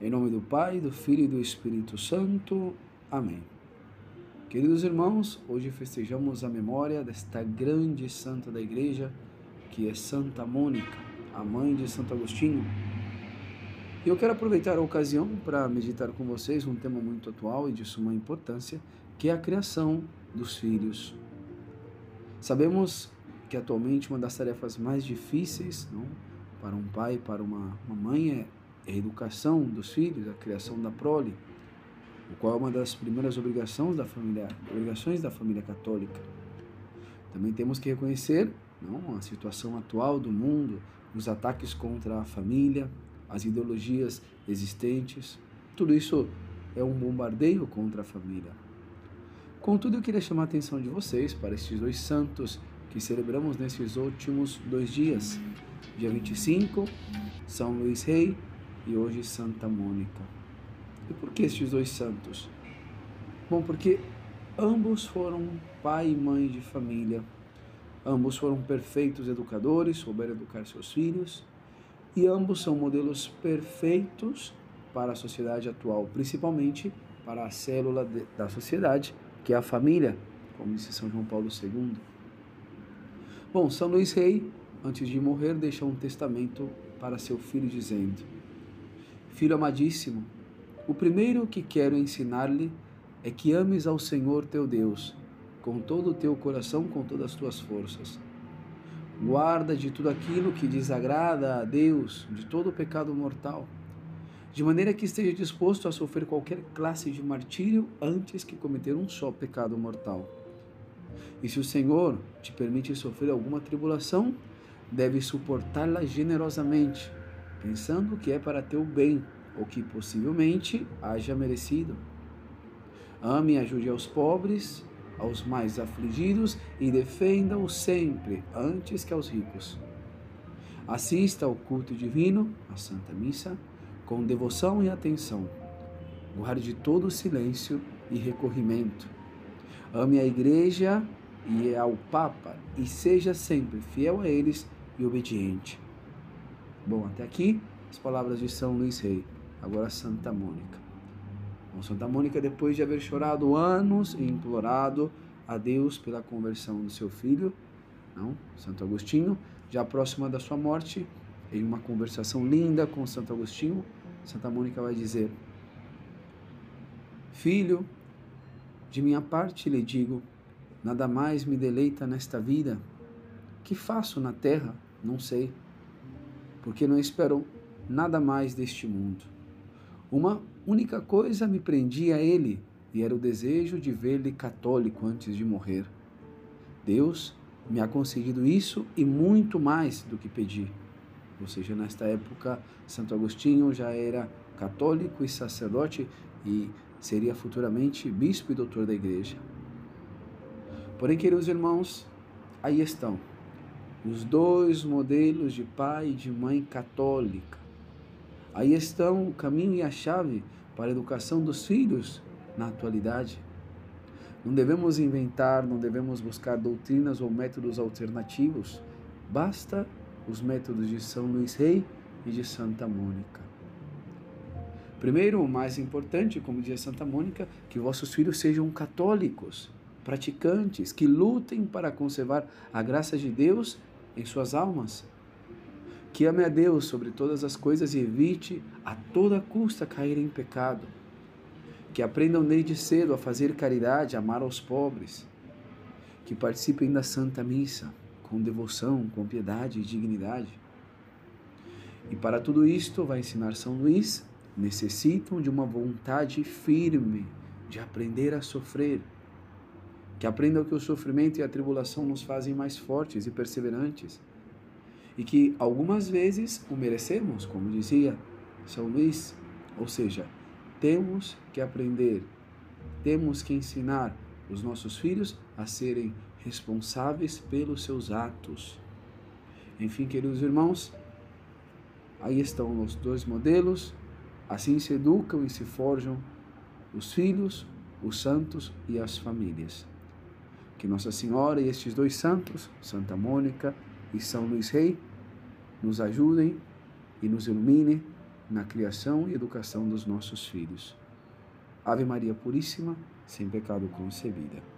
Em nome do Pai, do Filho e do Espírito Santo. Amém. Queridos irmãos, hoje festejamos a memória desta grande santa da Igreja, que é Santa Mônica, a mãe de Santo Agostinho. E eu quero aproveitar a ocasião para meditar com vocês um tema muito atual e de suma importância, que é a criação dos filhos. Sabemos que atualmente uma das tarefas mais difíceis não, para um pai, para uma, uma mãe, é educação dos filhos, a criação da prole, o qual é uma das primeiras obrigações da família, obrigações da família católica. Também temos que reconhecer não, a situação atual do mundo, os ataques contra a família, as ideologias existentes. Tudo isso é um bombardeio contra a família. Contudo, eu queria chamar a atenção de vocês para estes dois santos que celebramos nesses últimos dois dias. Dia 25, São Luís Rei e hoje Santa Mônica. E por que estes dois santos? Bom, porque ambos foram pai e mãe de família, ambos foram perfeitos educadores, souberam educar seus filhos, e ambos são modelos perfeitos para a sociedade atual, principalmente para a célula de, da sociedade, que é a família, como disse São João Paulo II. Bom, São Luís Rei, antes de morrer, deixou um testamento para seu filho, dizendo: Filho amadíssimo, o primeiro que quero ensinar-lhe é que ames ao Senhor teu Deus, com todo o teu coração, com todas as tuas forças. Guarda de tudo aquilo que desagrada a Deus, de todo o pecado mortal, de maneira que esteja disposto a sofrer qualquer classe de martírio antes que cometer um só pecado mortal. E se o Senhor te permite sofrer alguma tribulação, deve suportá-la generosamente, pensando que é para teu bem, ou que possivelmente haja merecido. Ame e ajude aos pobres, aos mais afligidos e defenda-os sempre antes que aos ricos. Assista ao culto divino, à Santa Missa, com devoção e atenção. Guarde todo o silêncio e recorrimento. Ame a Igreja e ao Papa e seja sempre fiel a eles e obediente. Bom, até aqui as palavras de São Luís Rei, agora Santa Mônica. Bom, Santa Mônica, depois de haver chorado anos e implorado a Deus pela conversão do seu filho, não, Santo Agostinho, já próxima da sua morte, em uma conversação linda com Santo Agostinho, Santa Mônica vai dizer: Filho, de minha parte lhe digo, nada mais me deleita nesta vida. Que faço na terra? Não sei porque não espero nada mais deste mundo. Uma única coisa me prendia a ele, e era o desejo de ver-lhe católico antes de morrer. Deus me ha concedido isso e muito mais do que pedi. Ou seja, nesta época, Santo Agostinho já era católico e sacerdote e seria futuramente bispo e doutor da igreja. Porém, queridos irmãos, aí estão os dois modelos de pai e de mãe católica. Aí estão o caminho e a chave para a educação dos filhos na atualidade. Não devemos inventar, não devemos buscar doutrinas ou métodos alternativos. Basta os métodos de São Luís Rei e de Santa Mônica. Primeiro, o mais importante, como dizia Santa Mônica, que vossos filhos sejam católicos, praticantes, que lutem para conservar a graça de Deus em suas almas. Que ame a Deus sobre todas as coisas e evite a toda custa cair em pecado. Que aprendam desde cedo a fazer caridade, a amar aos pobres. Que participem da Santa Missa com devoção, com piedade e dignidade. E para tudo isto, vai ensinar São Luís, necessitam de uma vontade firme de aprender a sofrer que aprendam que o sofrimento e a tribulação nos fazem mais fortes e perseverantes, e que algumas vezes o merecemos, como dizia São Luís, ou seja, temos que aprender, temos que ensinar os nossos filhos a serem responsáveis pelos seus atos. Enfim, queridos irmãos, aí estão os dois modelos, assim se educam e se forjam os filhos, os santos e as famílias. Que Nossa Senhora e estes dois santos, Santa Mônica e São Luís Rei, nos ajudem e nos iluminem na criação e educação dos nossos filhos. Ave Maria Puríssima, sem pecado concebida.